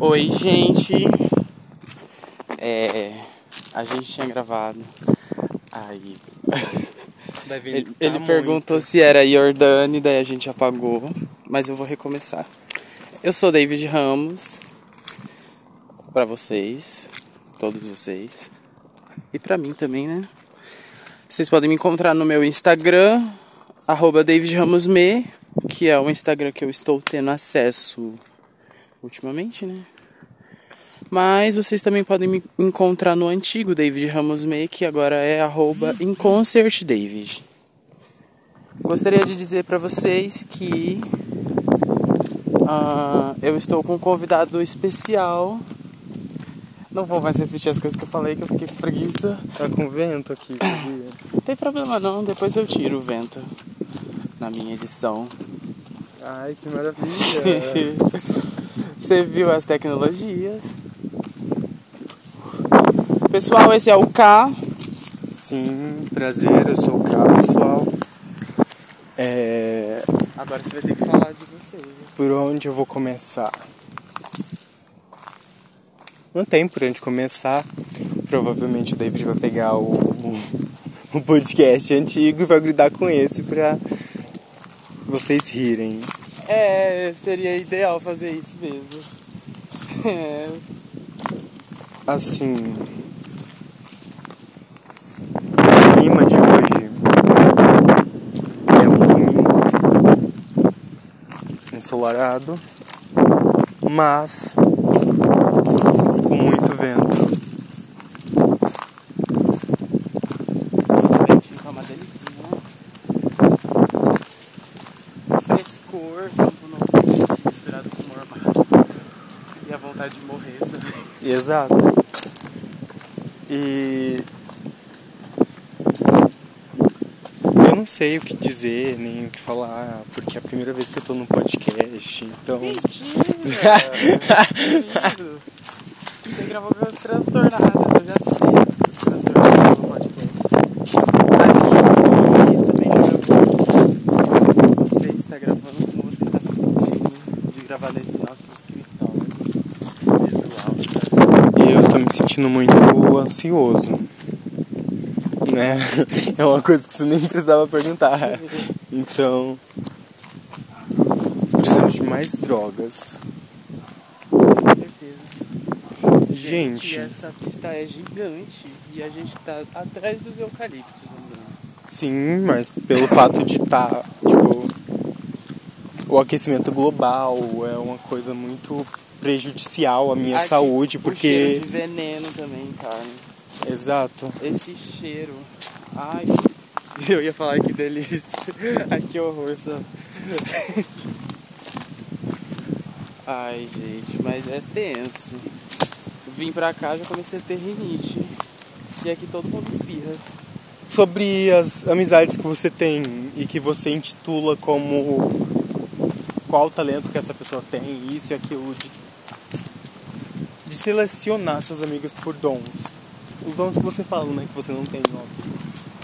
Oi, gente. É. A gente tinha gravado. Aí. Ele, ele perguntou se era Jordane, daí a gente apagou. Mas eu vou recomeçar. Eu sou David Ramos. Pra vocês. Todos vocês. E pra mim também, né? Vocês podem me encontrar no meu Instagram, arroba David Ramos Me, que é o Instagram que eu estou tendo acesso ultimamente, né? Mas vocês também podem me encontrar no antigo David Ramos que agora é arroba InConcertDavid. Gostaria de dizer para vocês que ah, eu estou com um convidado especial. Não vou mais repetir as coisas que eu falei, que eu fiquei com preguiça. Tá com vento aqui, sabia? Não tem problema não, depois eu tiro o vento na minha edição. Ai, que maravilha. Você viu as tecnologias? Pessoal, esse é o K. Sim, prazer, eu sou o K, pessoal. É... Agora você vai ter que falar de você. né? Por onde eu vou começar? Não tem por onde começar. Provavelmente o David vai pegar o, o, o podcast antigo e vai grudar com esse pra vocês rirem. É, seria ideal fazer isso mesmo. É, Assim. O clima de hoje é um domingo ensolarado, mas com muito vento. ventinho tá uma delicinha. Frescor, campo novo, assim, misturado com mormaço. E a vontade de morrer, sabe? E eu não sei o que dizer, nem o que falar, porque é a primeira vez que eu tô num podcast, então. Mentira! Mentira. Você gravou com as transtornadas, eu já sei. As transtornadas no podcast. Aqui também já gravou. Você está gravando como você está sentindo de gravar nesse nosso escritório visual. E eu tô me sentindo muito ansioso. Né? É uma coisa que você nem precisava perguntar. Então. Precisamos de mais drogas. Com certeza. Gente. essa pista é gigante e a gente tá atrás dos eucaliptos andando. Sim, mas pelo fato de estar, tipo, o aquecimento global é uma coisa muito prejudicial à minha Aqui, saúde, O porque. cheiro de veneno também, cara. Exato. Esse cheiro. Ai, eu ia falar que delícia. Ai, que horror? Ai, gente, mas é tenso. Vim pra cá já comecei a ter rinite. E aqui todo mundo espirra. Sobre as amizades que você tem e que você intitula como qual o talento que essa pessoa tem, isso e aquilo, de, de selecionar seus amigos por dons. Os dons que você fala, né? Que você não tem, óbvio.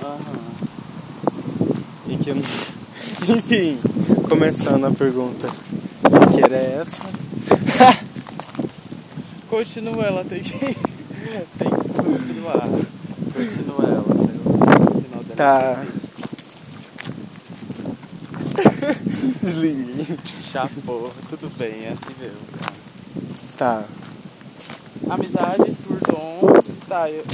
Aham. E que eu não... Enfim, começando a pergunta que era essa. Continua, ela tem que. tem que continuar. Continua ela. até o final dela. Tá. Desliguei. Chapou, tudo bem, é assim mesmo, cara. Tá. Amizades por dons. Tá, eu,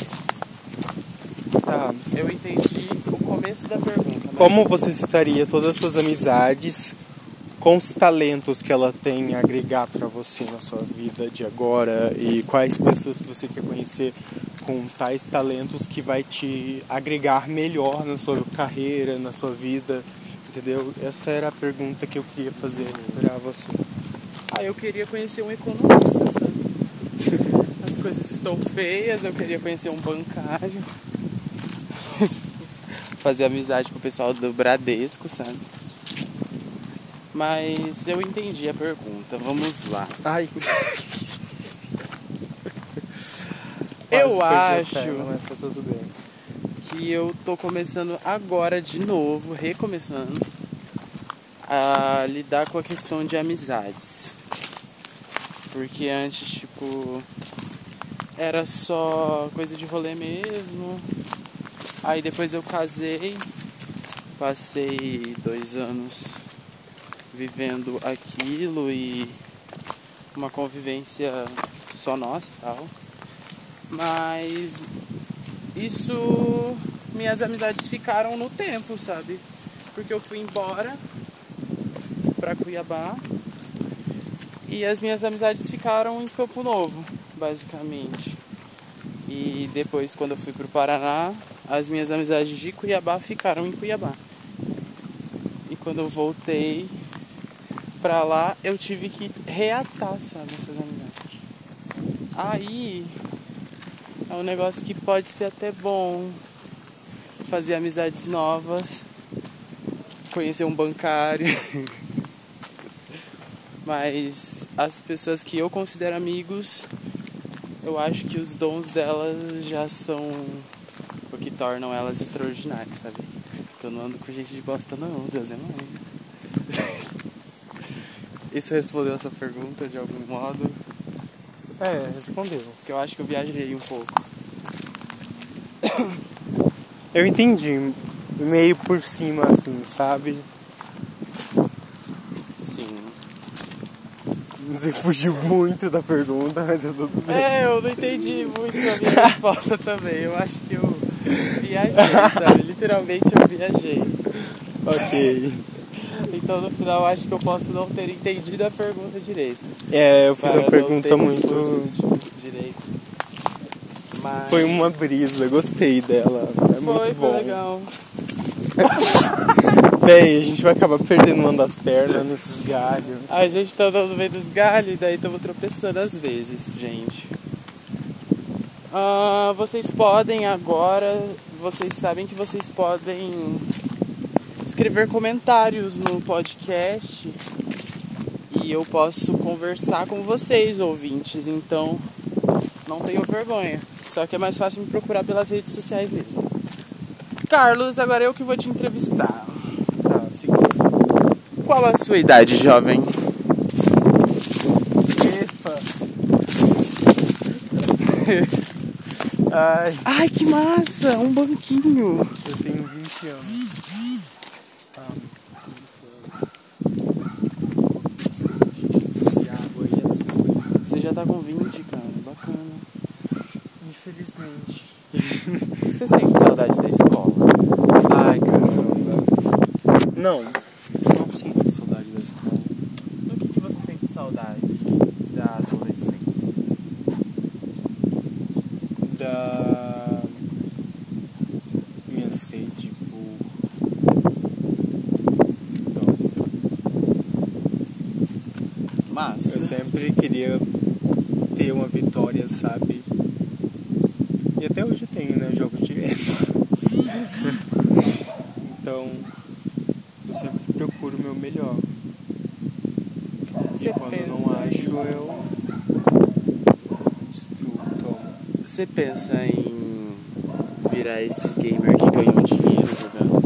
Tá. eu entendi o começo da pergunta. mas- Como você citaria todas as suas amizades com os talentos que ela tem a agregar pra você na sua vida de agora e quais pessoas que você quer conhecer com tais talentos que vai te agregar melhor na sua carreira, na sua vida, entendeu? Essa era a pergunta que eu queria fazer pra você. Ah, eu queria conhecer um economista, coisas estão feias, eu queria conhecer um bancário. Fazer amizade com o pessoal do Bradesco, sabe? Mas eu entendi a pergunta, vamos lá. Ai, Eu acho tá que eu tô começando agora de novo, recomeçando a lidar com a questão de amizades. Porque antes, tipo, era só coisa de rolê mesmo. Aí depois eu casei, passei dois anos vivendo aquilo e uma convivência só nossa e tal. Mas isso minhas amizades ficaram no tempo, sabe? Porque eu fui embora pra Cuiabá e as minhas amizades ficaram em Campo Novo, basicamente. E depois, quando eu fui pro Paraná, as minhas amizades de Cuiabá ficaram em Cuiabá. E quando eu voltei pra lá, eu tive que reatar, sabe, essas amizades. Aí é um negócio que pode ser até bom fazer amizades novas, conhecer um bancário. Mas as pessoas que eu considero amigos, eu acho que os dons delas já são o que tornam elas extraordinárias, sabe? Eu não ando com gente de bosta não, Deus é mãe. Isso respondeu essa pergunta de algum modo? É, respondeu. Porque eu acho que eu viajei um pouco. Eu entendi, meio por cima, assim, sabe? Sim. Você fugiu muito da pergunta, mas deu tudo bem. É, eu não entendi muito a minha resposta também. Eu acho que eu viajei, sabe? Literalmente eu viajei. Ok. Então no final eu acho que eu posso não ter entendido a pergunta direito. É, eu fiz uma pergunta muito. Direito. Mas Foi uma brisa, gostei dela. É foi, muito foi bom. legal. Bem, a gente vai acabar perdendo uma das pernas nesses galhos. A gente tá andando no meio dos galhos e daí estamos tropeçando às vezes, gente. Ah, vocês podem agora, vocês sabem que vocês podem escrever comentários no podcast e eu posso conversar com vocês, ouvintes, então não tenham vergonha. Só que é mais fácil me procurar pelas redes sociais mesmo. Carlos, agora eu que vou te entrevistar. Qual a sua idade, jovem? Epa. Ai, Ai, que massa! Um banquinho. eu tenho 20 anos. Ah, é sua. Você já tá com 20, cara. Bacana. Infelizmente. Você sente saudade da escola? Ai, caramba. Não sinto saudade da escola. Do que, que você sente saudade da adolescência? Da minha sede Mas, eu sempre queria ter uma vitória, sabe? E até hoje tenho, né? Jogo direto. então, eu sempre procuro o meu melhor. Você e quando eu não pensa acho, em- eu destruo, tomo. Você pensa em virar esses gamers que ganham dinheiro jogando?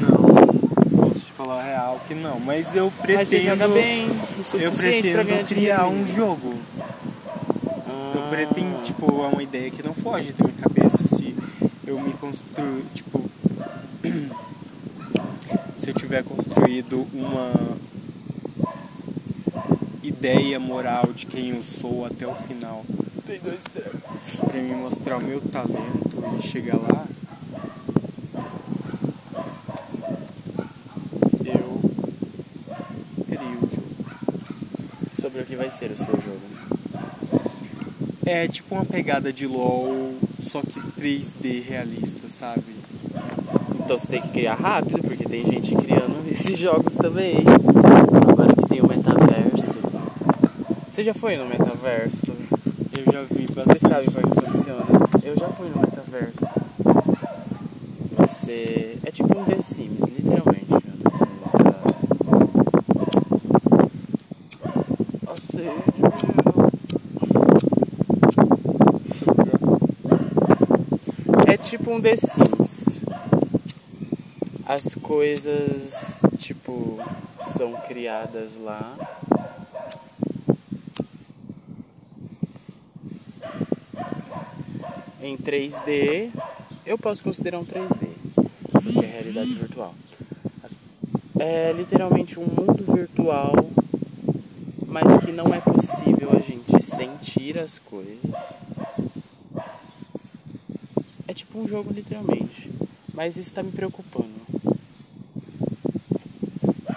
Não, posso te falar a real que não, mas eu pretendo. Mas você joga bem, o Eu pretendo criar um jogo. Eu Ah, pretendo, tipo, é uma ideia que não foge da minha cabeça. Se eu me construir, tipo. se eu tiver construído uma ideia moral de quem eu sou até o final, Tem dois tempos. pra me mostrar o meu talento e chegar lá, eu crio o jogo. Sobre o que vai ser o seu jogo. É tipo uma pegada de LOL, só que 3D realista, sabe? Então você tem que criar rápido, porque tem gente criando esses jogos também. Agora que tem o metaverso. Você já foi no metaverso? Eu já vi Você sabe como é que funciona? Eu já fui no metaverso. Você. É tipo um The Sims, literalmente. Ou seja. É tipo um The Sims. As coisas, tipo, são criadas lá. em 3D, eu posso considerar um 3D, porque é realidade virtual. É literalmente um mundo virtual, mas que não é possível a gente sentir as coisas. É tipo um jogo, literalmente. Mas isso tá me preocupando.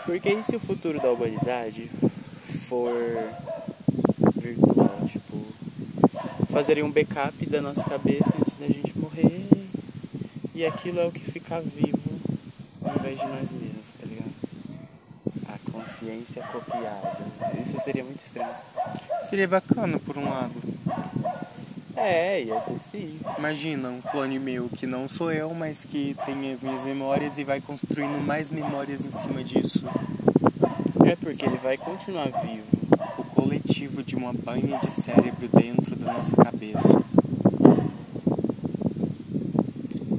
Porque e se o futuro da humanidade for virtual, tipo, fazerem um backup da nossa cabeça antes da gente morrer e aquilo é o que fica vivo ao invés de nós mesmos, tá ligado? A consciência copiada. Isso seria muito estranho. Seria bacana, por um lado. É, ia ser sim. Imagina um clone meu que não sou eu, mas que tem as minhas memórias e vai construindo mais memórias em cima disso. É porque ele vai continuar vivo. O coletivo de uma banha de cérebro dentro da nossa cabeça.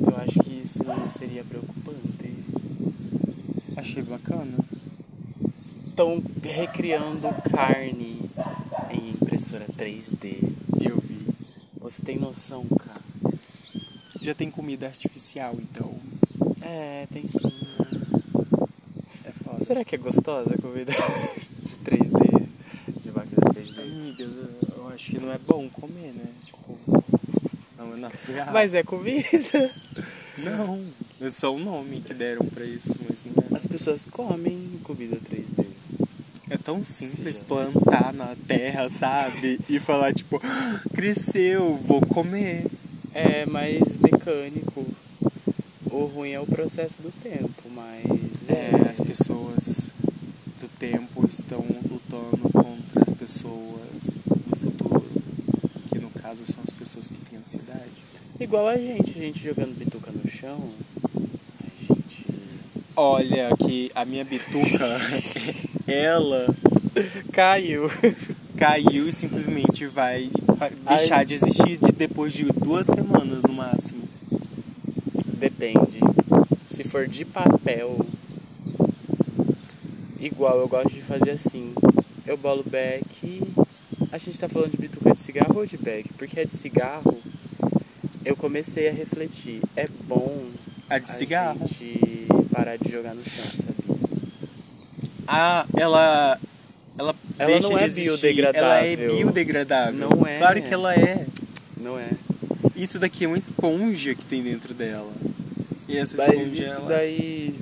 Eu acho que isso seria preocupante. Achei bacana. Estão recriando carne em impressora 3D. Eu vi. Você tem noção, cara? Já tem comida artificial, então. É, tem sim. É foda. Será que é gostosa a comida de 3D? De máquina 3D? Amiga, eu acho que não é bom comer, né? Tipo, não é natural. Mas é comida. não, é só o nome que deram pra isso, mas não é. As pessoas comem comida 3D. É tão simples Sim. plantar na terra, sabe? E falar, tipo, "Ah, cresceu, vou comer. É mais mecânico. O ruim é o processo do tempo, mas. É, as pessoas do tempo estão lutando pessoas do futuro. Que no caso são as pessoas que têm ansiedade. Igual a gente, a gente jogando bituca no chão. A gente. Olha que a minha bituca, ela Caiu. caiu e simplesmente vai vai deixar Ai. de existir de- depois de duas semanas no máximo. Depende. Se for de papel, igual eu gosto de fazer assim. Eu bolo back. A gente tá falando de bituca de cigarro ou de back? Porque a de cigarro, eu comecei a refletir. É bom A de cigarro. a gente parar de jogar no chão, sabia? Ah, ela. Ela, Ela deixa não de é existir. Ela é biodegradável. biodegradável. Não é. Claro que ela é. Não é? Isso daqui é uma esponja que tem dentro dela. E essa Mas esponja, isso ela, daí.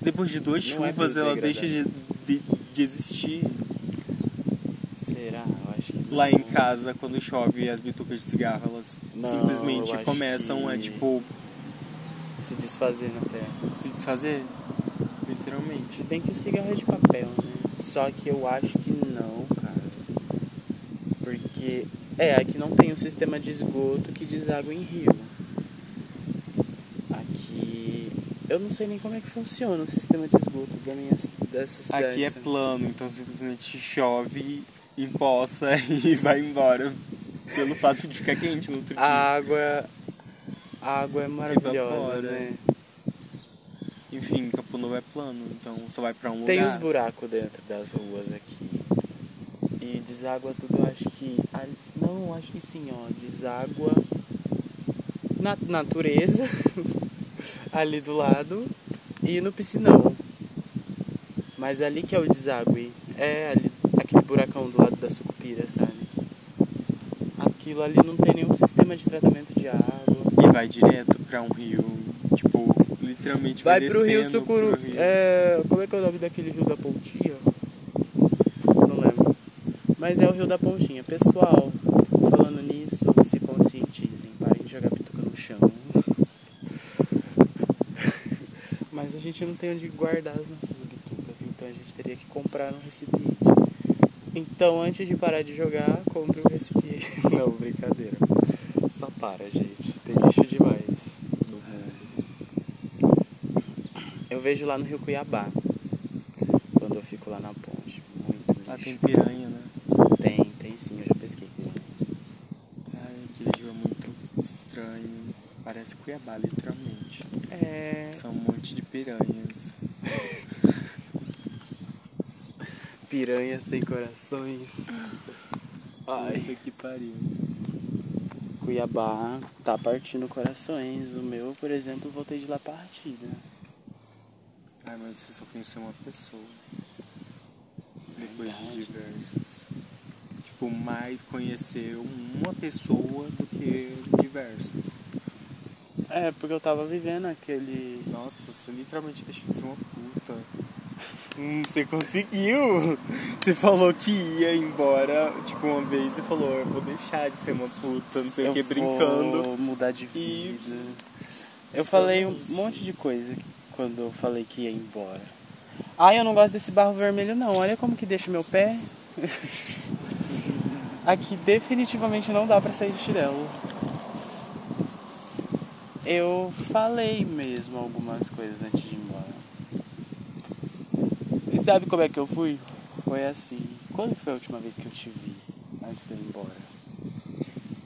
depois de duas não é chuvas, ela deixa de, biodegradável. De, existir. Será? Eu acho que. Lá não. em casa, quando chove as bitucas de cigarro, elas Não, simplesmente começam a, tipo, Se desfazer na terra. se desfazer. Literalmente. Se bem que o cigarro é de papel, né? Só que eu acho que não, cara. Porque. É, aqui não tem um sistema de esgoto que deságua em rio. Aqui. Eu não sei nem como é que funciona o sistema de esgoto da minha, dessa cidade. Aqui é sabe? plano, então simplesmente chove, empoça e vai embora. Pelo fato de ficar quente no outro dia. A água. A água é maravilhosa, Evapora. né? Enfim, Campo Novo é plano, então só vai pra um Tem lugar. os buracos dentro das ruas aqui. E deságua tudo, eu acho que. Não, acho que sim, ó. Deságua na natureza, ali do lado, e no piscinão. Mas ali que é o deságue. É ali, aquele buracão do lado da sucupira, sabe? Aquilo ali não tem nenhum sistema de tratamento de água. E vai direto pra um rio, tipo, literalmente vai, Vai pro rio Sucuru. pro rio. É, como é que é o nome daquele rio da Pontinha? Não lembro. Mas é o rio da Pontinha. Pessoal, falando nisso, se conscientizem. Parem de jogar pituca no chão. Mas a gente não tem onde guardar as nossas bitucas, então a gente teria que comprar um recipiente. Então, antes de parar de jogar, compre um recipiente. Não, brincadeira. Só para, gente. Tem lixo demais no mundo. Eu vejo lá no Rio Cuiabá. Quando eu fico lá na ponte. Muito lixo. Lá tem piranha, né? Tem, tem sim, eu já pesquei. Ai, aquele rio é muito estranho. Parece Cuiabá, literalmente. É. São um monte de piranhas. Piranhas sem corações. Ai. Puta que pariu. Cuiabá tá partindo corações. O meu, por exemplo, voltei de lá partida. Ai, mas você só conheceu uma pessoa. Depois de diversas. Tipo, mais conheceu uma pessoa do que diversas. É, porque eu tava vivendo aquele. Nossa, você literalmente deixou de ser uma puta. Hum, você conseguiu! Você falou que ia embora, tipo, uma vez você falou, eu vou deixar de ser uma puta, não sei o que, brincando. Vou mudar de vida. E- Eu falei um monte de coisa quando eu falei que ia embora. Ai, eu não gosto desse barro vermelho não. Olha como que deixa meu pé. Aqui definitivamente não dá pra sair de chinelo. Eu falei mesmo algumas coisas antes de ir embora. E sabe como é que eu fui? Foi assim. Quando foi a última vez que eu te vi antes de eu ir embora?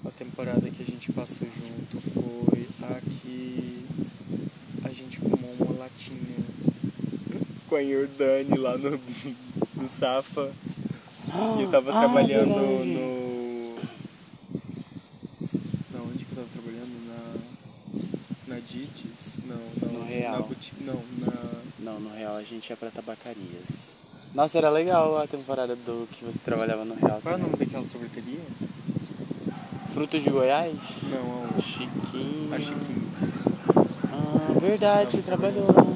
A temporada que a gente passou junto foi a que a gente fumou uma latinha com a Jordane lá no, no Safa. E eu tava Ah, trabalhando verdade. no. Na onde que eu tava trabalhando? Na. Na Dites? Não, não. No Real. Na boutique, não, na. Não, no real a gente ia pra tabacarias. Nossa, era legal a temporada do que você trabalhava no real. Qual é o nome daquela sorveteria? Frutos de Goiás? Não, a Chiquinho. a Chiquinho. Ah, verdade, você trabalhou lá.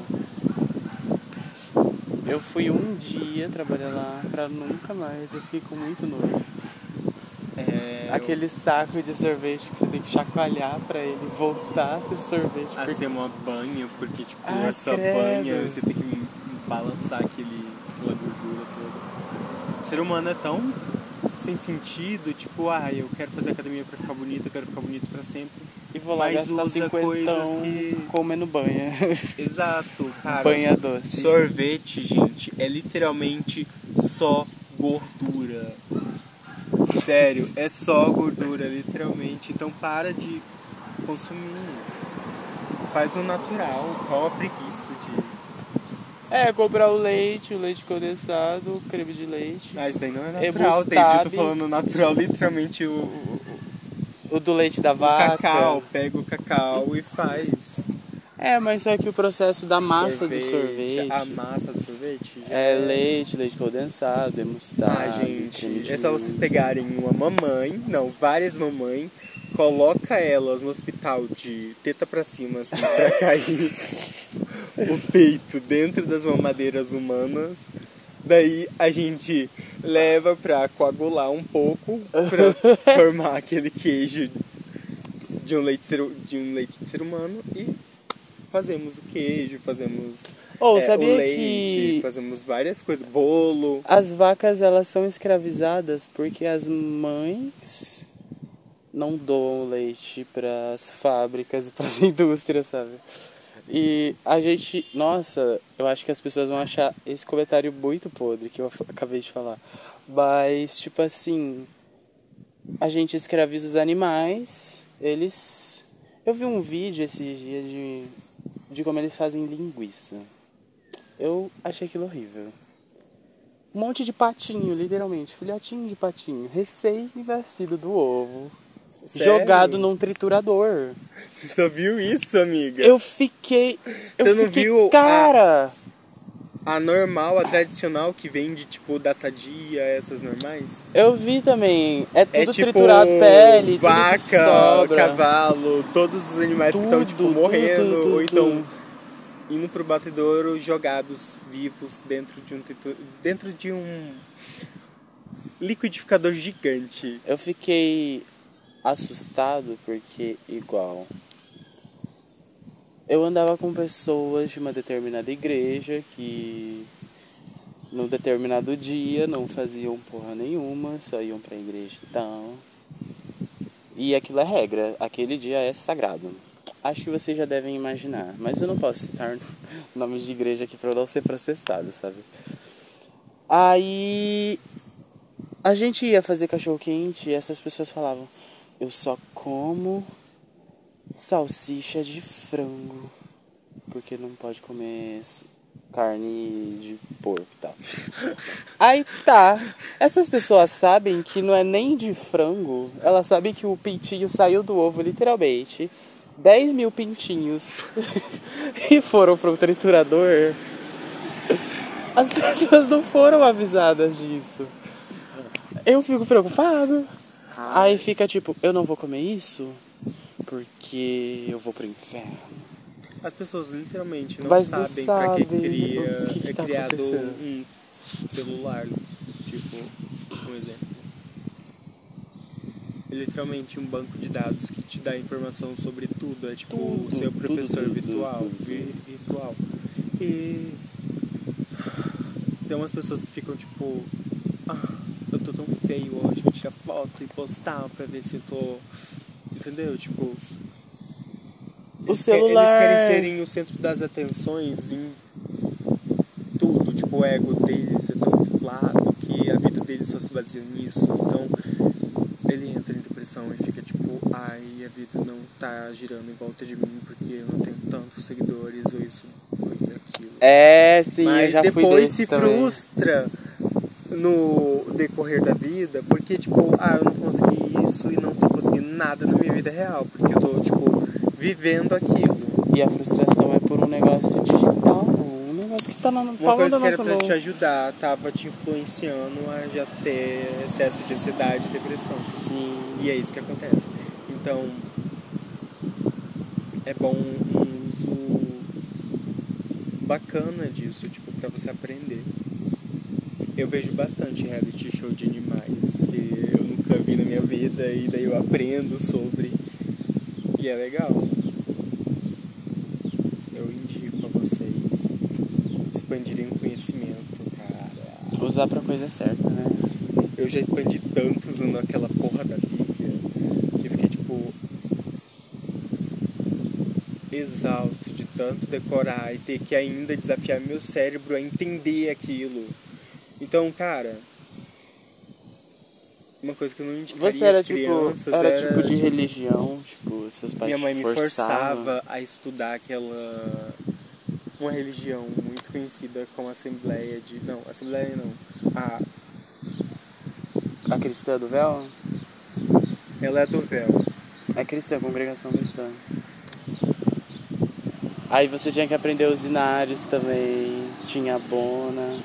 Eu fui um dia trabalhar lá pra nunca mais. Eu com muito nojo. É, Aquele saco de sorvete que você tem que chacoalhar pra ele voltar a ser sorvete. a porque- ser uma banha, porque tipo, Ah, essa credo. banha você tem que balançar aquele, aquela gordura toda. O ser humano é tão sem sentido, tipo, ah, eu quero fazer academia pra ficar bonito, eu quero ficar bonito pra sempre. E vou lá mas gastar usa 50 coisas que- comendo banha. Exato, cara. banha doce. Sorvete, gente, é literalmente só gordura. Sério, é só gordura, literalmente. Então para de consumir. Faz o natural. Qual a preguiça de. É, comprar o leite, o leite condensado, o creme de leite. Ah, isso daí não é É natural, David. Eu tô falando natural, literalmente o, o, O do leite da o vaca. cacau. Pega o cacau e faz. É, mas só que o processo da massa do sorvete. A massa do sorvete já É leite, leite condensado, é mostarda. Ah, gente, de é só vocês pegarem uma mamãe, não, várias mamães, coloca elas no hospital de teta pra cima, assim, pra cair o peito dentro das mamadeiras humanas. Daí a gente leva pra coagular um pouco, pra formar aquele queijo de um leite, ser, de um leite de ser humano e fazemos o queijo, fazemos Ou é, o leite, fazemos várias coisas, bolo. as vacas elas são escravizadas porque as mães não doam leite para as fábricas e para as indústrias, sabe? E a gente, nossa, eu acho que as pessoas vão achar esse comentário muito podre que eu acabei de falar. Mas tipo assim, a gente escraviza os animais, eles Eu vi um vídeo esses dias de de como eles fazem linguiça. Eu achei aquilo horrível. Um monte de patinho, literalmente, filhotinho de patinho, recém-nascido do ovo, Sério? jogado num triturador. Você só viu isso, amiga? Eu fiquei. Eu Você não fiquei, viu Cara! A normal, a tradicional que vende, tipo, da sadia, essas normais? Eu vi também. É tudo é tipo triturado, pele, tudo vaca, cavalo, todos os animais que estão, tipo, Tudo, morrendo tudo, tudo, ou então tudo. indo pro batedouro jogados vivos dentro de um dentro de um liquidificador gigante. Eu fiquei assustado porque, igual, eu andava com pessoas de uma determinada igreja que, num determinado dia, não faziam porra nenhuma, só iam pra igreja e tal. E aquilo é regra, aquele dia é sagrado. Acho que vocês já devem imaginar, mas eu não posso citar nomes de igreja aqui pra não ser processado, sabe? Aí a gente ia fazer cachorro quente e essas pessoas falavam: Eu só como salsicha de frango. Porque não pode comer carne de porco e tal. Aí tá. Essas pessoas sabem que não é nem de frango. Elas sabem que o pintinho saiu do ovo, literalmente. 10 mil pintinhos. e foram pro triturador. As pessoas não foram avisadas disso. Eu fico preocupado. Aí fica tipo, eu não vou comer isso porque eu vou pro inferno. As pessoas literalmente não Mas não sabem pra que cria, o que que é tá criado um celular. Tipo, um exemplo. É literalmente um banco de dados que te dá informação sobre tudo. É tipo o Tudo, seu tudo, professor tudo, virtual. tudo, vi- virtual. E tem umas pessoas que ficam tipo. Ah, eu tô tão feio hoje, vou tirar foto e postar pra ver se eu tô. Entendeu? Tipo. O eles que- celular. Eles querem serem o centro das atenções em tudo. Tipo, o ego deles é tão inflado que a vida deles só se baseia nisso. Então, ele entra em depressão e fica tipo, ai, a vida não tá girando em volta de mim porque eu não tenho tantos seguidores ou isso ou aquilo. É, sim, Mas já depois se também. frustra no decorrer da vida, porque tipo, ah, eu não consegui isso e não tô nada na minha vida real, porque eu tô, tipo, vivendo aquilo. E a frustração é por um negócio digital, um negócio que tá na Uma palma coisa da que era nossa pra mão. te ajudar tava te influenciando a já ter excesso de ansiedade e depressão. Sim. E é isso que acontece. Então, é bom um uso bacana disso, tipo, pra você aprender. Eu vejo bastante reality show de animais que nunca vi na minha vida e daí eu aprendo sobre. E é legal. Eu indico a vocês expandirem o conhecimento, cara. Usar pra coisa certa, né? Eu já expandi tanto usando aquela porra da Bíblia que eu fiquei tipo exausto de tanto decorar e ter que ainda desafiar meu cérebro a entender aquilo. Então, cara, uma coisa que eu não indicaria Você era tipo. Era, era, tipo de religião, tipo, seus pais minha mãe me forçavam. forçava a estudar aquela uma religião muito conhecida como Assembleia de não, Assembleia não. A A cristã do véu? ela é do véu. É cristã, congregação cristã. Aí você tinha que aprender os inários também, tinha a bona.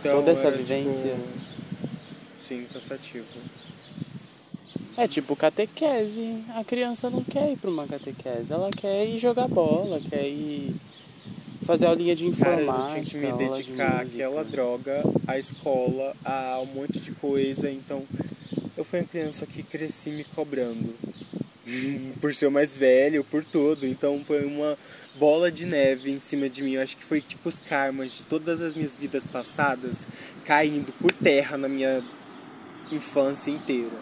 Então, Toda essa era, vivência. Tipo, sim, cansativo. É tipo catequese. A criança não quer ir pra uma catequese, ela quer ir jogar bola, quer ir fazer aulinha de Cara, informática. eu tinha que me de dedicar música. àquela droga, à escola, a um monte de coisa. Então, eu fui uma criança que cresci me cobrando. Por ser o mais velho, por tudo. Então, foi uma bola de neve em cima de mim. Eu acho que foi tipo os karmas de todas as minhas vidas passadas caindo por terra na minha infância inteira.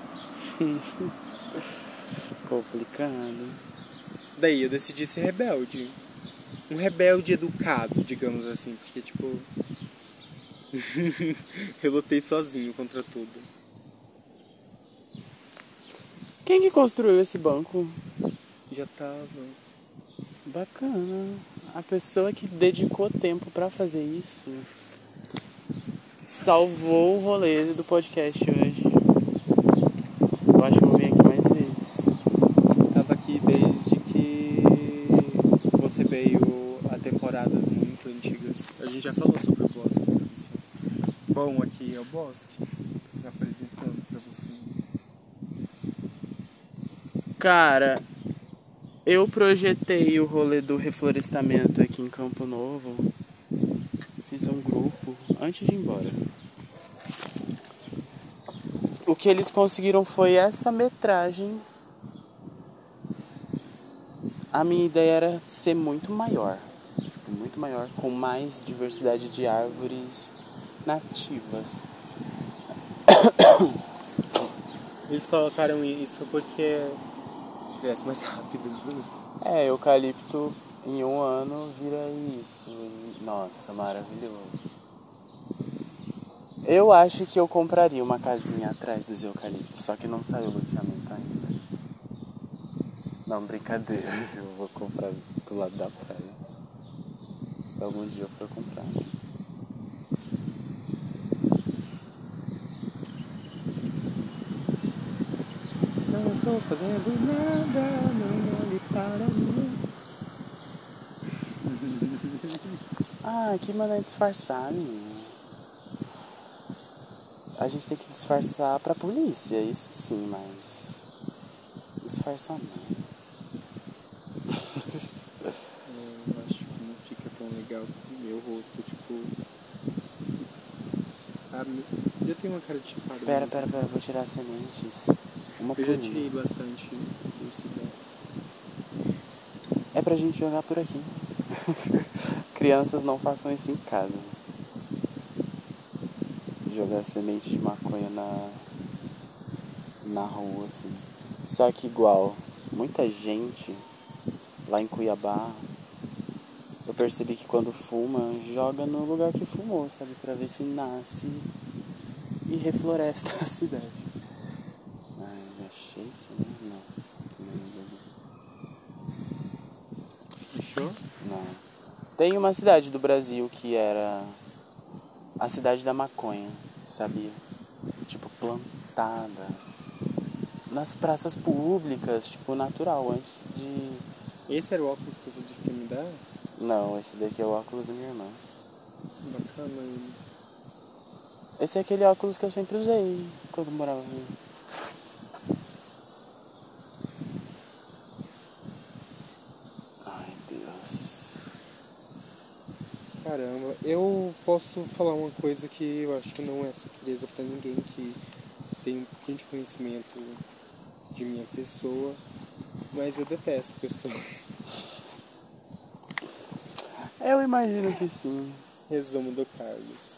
Complicado. Daí eu decidi ser rebelde. Um rebelde educado, digamos assim, porque tipo. eu lutei sozinho contra tudo. Quem que construiu esse banco? Já tava. Bacana. A pessoa que dedicou tempo pra fazer isso salvou o rolê do podcast hoje. Eu acho que eu vou vir aqui mais vezes. Tava aqui desde que você veio a temporadas muito antigas. A gente já falou sobre o bosque pra você. Bom, aqui é o bosque. Apresentando pra você. Cara, eu projetei o rolê do reflorestamento aqui em Campo Novo. Fiz um grupo antes de ir embora. O que eles conseguiram foi essa metragem. A minha ideia era ser muito maior. Tipo, muito maior, com mais diversidade de árvores nativas. Eles colocaram isso porque cresce mais rápido. É, eucalipto em um ano vira isso. Nossa, maravilhoso. Eu acho que eu compraria uma casinha atrás dos eucaliptos, só que não saiu o loteamento ainda. Não, brincadeira, eu vou comprar do lado da praia. Se algum dia eu for comprar. Não estou fazendo nada, não olhe para mim. Ah, que maneira disfarçar, menina. A gente tem que disfarçar pra polícia, isso sim, mas. Disfarçar não. Eu acho que não fica tão legal com o meu rosto, tipo. Ah, já tem uma cara de chipado. Pera, pera, pera, vou tirar as sementes. Uma Eu já tirei bastante desse daí. É pra gente jogar por aqui. Crianças não façam isso em casa. Jogar semente de maconha na na rua assim. Só que igual, muita gente lá em Cuiabá, eu percebi que quando fuma, joga no lugar que fumou, sabe, Pra ver se nasce e refloresta a cidade. Ai, achei isso, né? Não. Também não vou dizer. Fechou? Não. Tem uma cidade do Brasil que era a cidade da maconha, sabia? Tipo, plantada. Nas praças públicas, tipo, natural, antes de. Esse era o óculos que você disse que me dar? Não, esse daqui é o óculos da minha irmã. Bacana ele. Esse é aquele óculos que eu sempre usei quando morava no Rio. Ai, Deus. Caramba, eu posso falar uma coisa que eu acho que não é surpresa pra ninguém que tem um pouquinho de conhecimento de minha pessoa, mas eu detesto pessoas. Eu imagino que sim. Resumo do Carlos.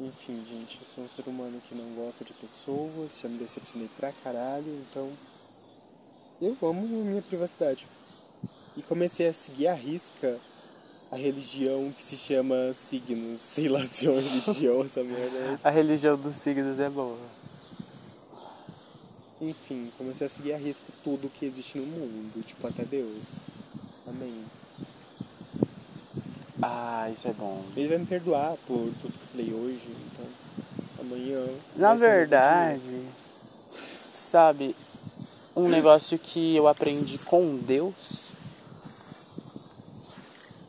Enfim, gente, eu sou um ser humano que não gosta de pessoas, já me decepcionei pra caralho, então eu amo minha privacidade. E comecei a seguir à risca a religião que se chama signos. Sei lá se é uma religião essa merda. mas- A religião dos signos é boa. Enfim, comecei a seguir à risca tudo que existe no mundo, tipo até Deus. Amém. Ah, isso é bom. Ele vai me perdoar por tudo que eu falei hoje, então amanhã. Na verdade, sabe, um negócio que eu aprendi com Deus.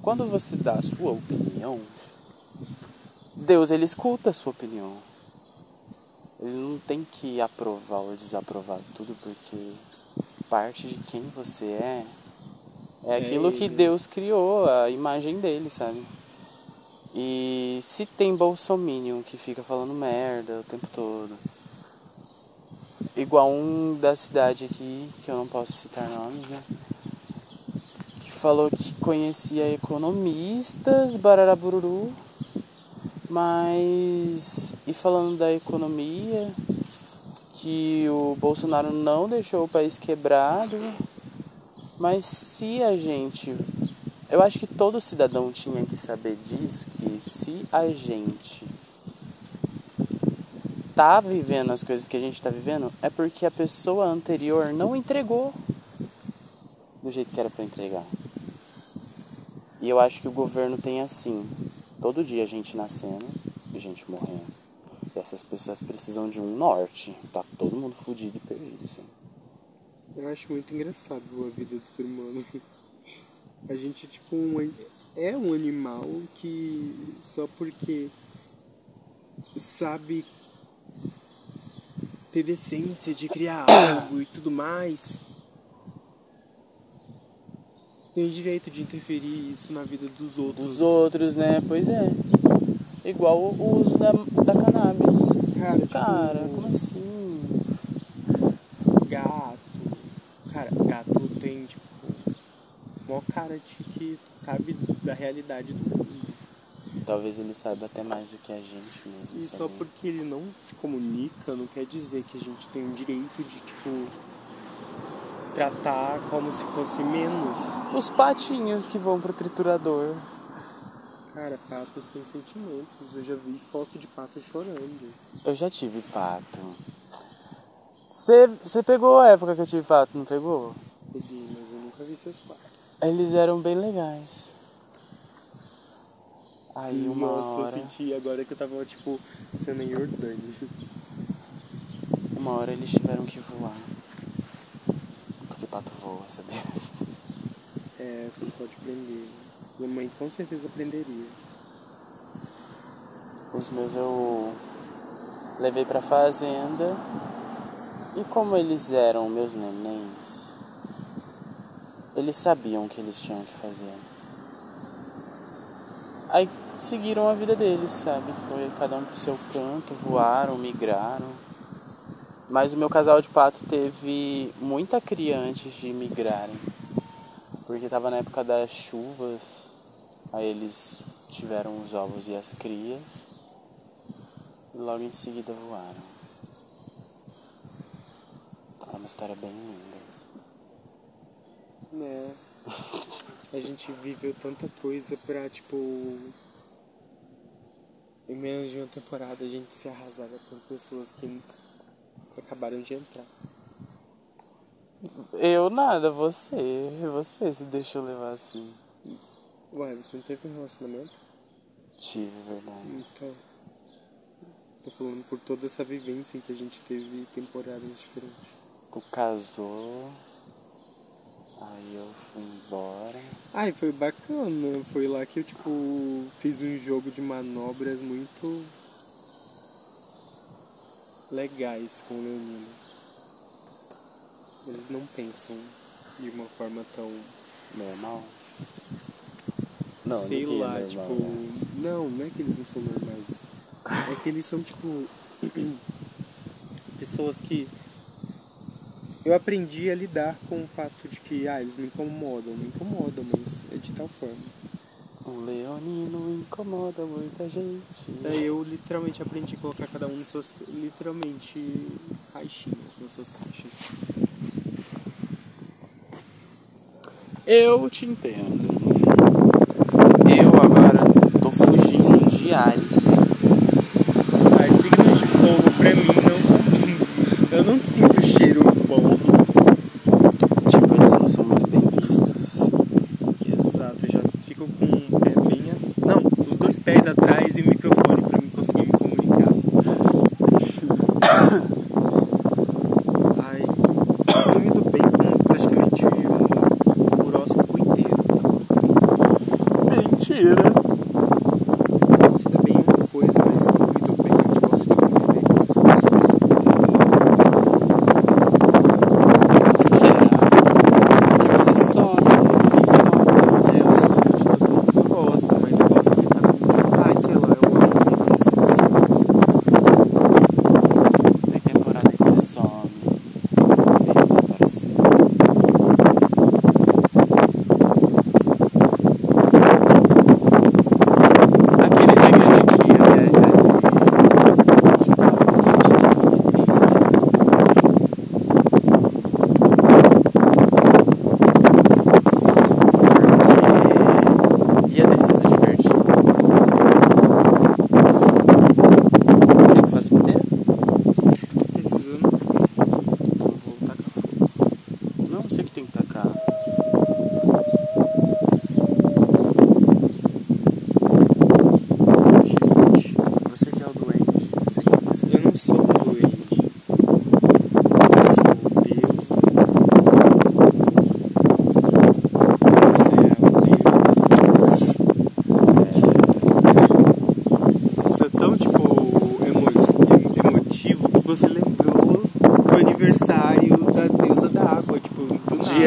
Quando você dá a sua opinião, Deus ele escuta a sua opinião. Ele não tem que aprovar ou desaprovar tudo porque parte de quem você é é É aquilo que. Deus criou, a imagem dele, sabe? E se tem bolsominion que fica falando merda o tempo todo. Igual um da cidade aqui, que eu não posso citar nomes, né? Falou que conhecia economistas, bararabururu, mas. E falando da economia, que o Bolsonaro não deixou o país quebrado, mas se a gente eu acho que todo cidadão tinha que saber disso, que se a gente tá vivendo as coisas que a gente tá vivendo, é porque a pessoa anterior não entregou do jeito que era para entregar. E eu acho que o governo tem assim, todo dia gente nascendo e gente morrendo. E essas pessoas precisam de um norte. Tá todo mundo fudido e perdido, assim. Eu acho muito engraçado a vida do ser humano. A gente, tipo, um, é um animal que só porque sabe ter decência de criar algo e tudo mais, tem direito de interferir isso na vida dos outros. Dos outros, né? Pois é. Igual o uso da, da cannabis. Cara, tipo, Cara, como assim? gato. Cara, gato tem, tipo, maior cara de que sabe da realidade do mundo. Talvez ele saiba até mais do que a gente mesmo. E só sabia? porque ele não se comunica, não quer dizer que a gente tem o direito de, tipo, tratar como se fosse menos. Os patinhos que vão pro triturador. Cara, patos têm sentimentos. Eu já vi foto de pato chorando. Eu já tive pato. Você pegou a época que eu tive pato, não pegou? Peguei, mas eu nunca vi seus patos. Eles eram bem legais. Aí uma Nossa, hora. eu senti agora que eu tava, tipo, sendo em Jordânia. Uma hora eles tiveram que voar. Pato voa, sabia? É, você não pode prender. Minha mãe com certeza prenderia. Os meus eu levei pra fazenda. E como eles eram meus nenéns, eles sabiam o que eles tinham que fazer. Aí seguiram a vida deles, sabe? Foi cada um pro seu canto, voaram, migraram. Mas o meu casal de pato teve muita cria antes de migrarem. Porque tava na época das chuvas. Aí eles tiveram os ovos e as crias. E logo em seguida voaram. É uma história bem linda. Né? A gente viveu tanta coisa pra, tipo. Em menos de uma temporada a gente ser arrasada por pessoas que acabaram de entrar. Eu nada, você. Você se deixou levar assim. Ué, você não teve um relacionamento? Tive, verdade. Então. Tô falando por toda essa vivência que a gente teve temporadas diferentes. Tu casou. Aí eu fui embora. Ai, foi bacana. Foi lá que eu, tipo, fiz um jogo de manobras muito legais com o Leonino. Eles não pensam de uma forma tão, Normal? sei ninguém é lá, normal, tipo, né? não, não é que eles não são normais. É que eles são, tipo, pessoas que eu aprendi a lidar com o fato de que, ah, eles me incomodam, me incomodam, mas é de tal forma. O leonino incomoda muita gente. Daí eu literalmente aprendi a colocar cada um nas suas, literalmente, caixinhas, nas suas caixas. Eu te entendo.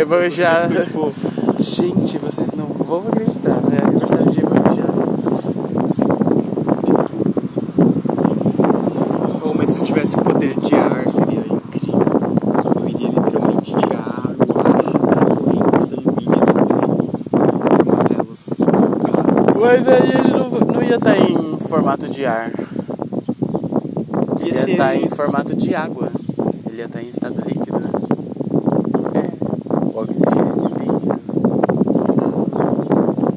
Você ficou, tipo, Gente, vocês não vão acreditar, né? Aniversário de Iemanjá. Oh, mas se eu tivesse o poder de ar, seria incrível. Eu iria literalmente tirar o ar da corrente sanguínea das pessoas elas sufocadas. Mas aí ele não, não ia estar em formato de ar. Ele ia estar é- em formato de água. Ele ia estar em estado líquido, né? É. O oxigênio líquido.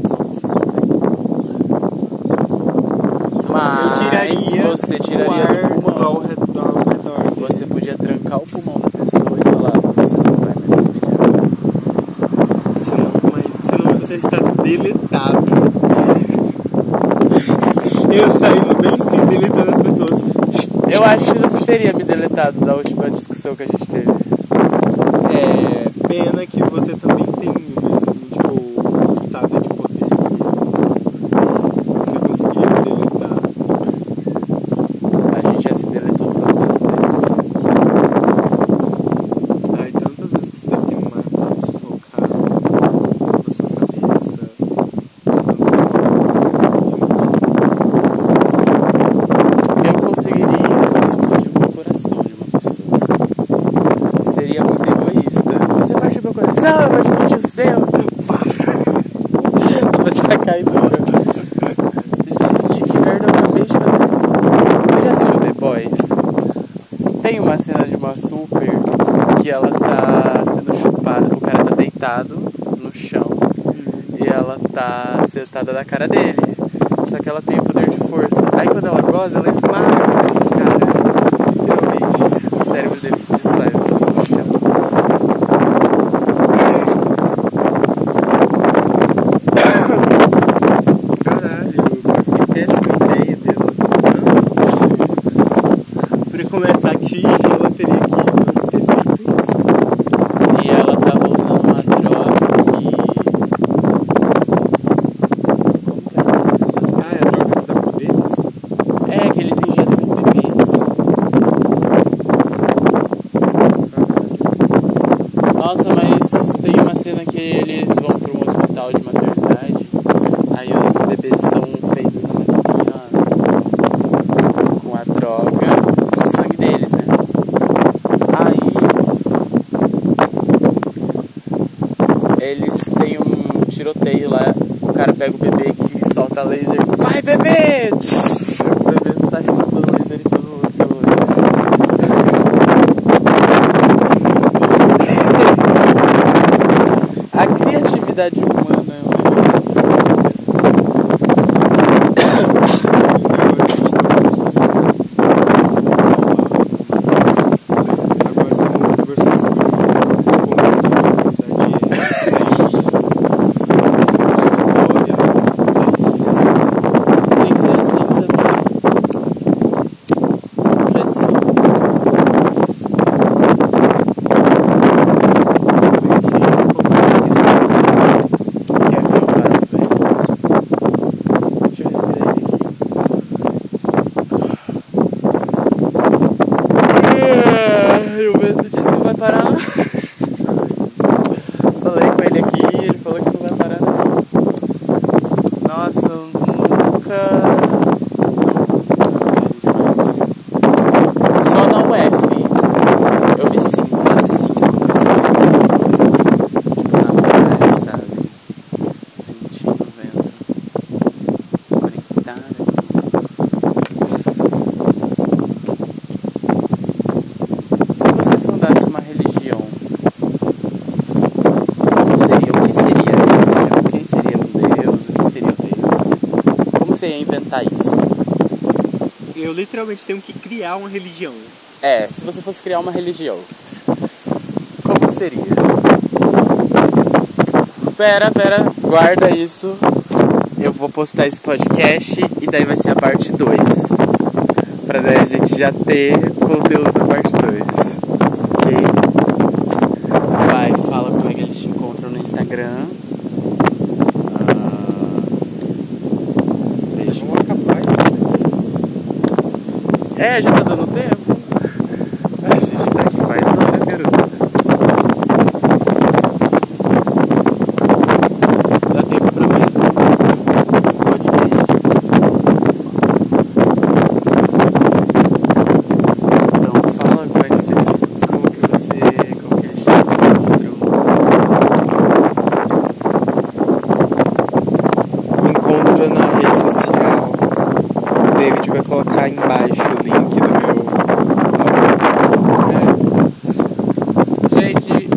Só você consegue. Mas eu tiraria você tiraria o ar do pulmão. ao redor, ao redor dele. Você podia trancar o pulmão da pessoa e falar, você não vai mais respirar. Você não, mas você, não, você está deletado. Eu saindo bem cis, deletando as pessoas. Eu acho que você teria me deletado da última discussão que a gente teve. É, pena que você também tem o mesmo, tipo, estado de poder. Você conseguiria me deletar. A gente já se deletou tantas vezes. Ai, tantas vezes que você deve ter me matado, se colocar na sua cabeça. Eu conseguiria explodir o coração de uma pessoa, sabe? Seria muito egoísta. Você parte do meu coração, eu vou explodir o seu. Você vai cair dura. Gente, que merda eu acabei de fazer. Você já assistiu The Boys? Tem uma super que ela tá sendo chupada, o cara tá deitado no chão e ela tá sentada na cara dele. Só que ela tem o poder de força. Aí quando ela goza, ela esmaga esse cara. Literalmente. O cérebro dele se desfaz assim no chão. Caralho, mas que péssima ideia dela. Pra começar aqui, ela teria que não ter feito isso. E ela tava usando uma droga que. Como que é o nome dessa droga? Ah, é a droga que dá poderes? É, que eles injetam em bebês. Nossa, mas tem uma cena que eles vão para um hospital de maternidade. Aí os bebês são feitos na maquininha com a droga no sangue deles, né? Aí eles têm um tiroteio lá. O cara pega o bebê que solta laser. Vai! O bebê sai soltando laser em todo mundo. que eu- A criatividade humana é um negócio. Agora estamos conversando sobre como a trajetória, Tem que ser assim, sabe? Tradição. Quer ver o cara, velho? Deixa eu respirar ele aqui. O Benzo disse que não vai parar. não. Falei com ele aqui e ele falou que não vai parar. não. Nossa, eu nunca. Só na UF eu me sinto assim como eu estou sentindo. Tipo na praia, sabe? Sentindo o vento. Conectada Se você fundasse uma religião, como seria? O que seria essa religião? Quem seria um Deus? O que seria o Deus? Como você ia inventar isso? Eu literalmente tenho que criar uma religião. É, se você fosse criar uma religião, como seria? Pera, pera, guarda isso. Eu vou postar esse podcast e daí vai ser a parte 2. Pra daí a gente já ter conteúdo da parte 2. Ok? Vai, fala como é que eles te encontram no Instagram. Ah, beijo. Vamos acabar isso. É, já tá dando tempo. A gente tá aqui faz horas, garoto. Dá tempo pra mim. Pode beijo. Então fala como é que você. Como que você. Como que eles te encontram. encontra na rede social. O David vai colocar aí embaixo o link do meu. Gente,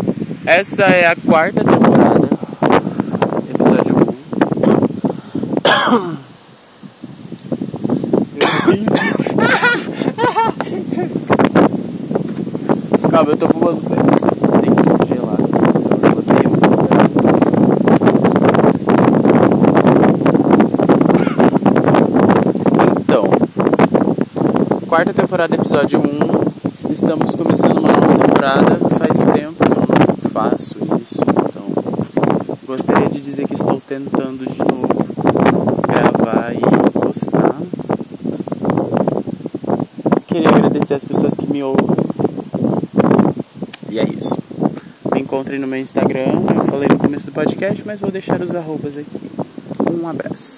essa é a quarta temporada. Episódio 1. Calma, eu tô fumando. Tem que. Eu botei um. quarta temporada, episódio 1. Estamos começando uma nova temporada. Faz tempo que eu não faço isso, então gostaria de dizer que estou tentando de novo gravar e postar. Queria agradecer as pessoas que me ouvem. E é isso. Me encontrem no meu Instagram. Eu falei no começo do podcast, mas vou deixar os arrobas aqui. Um abraço.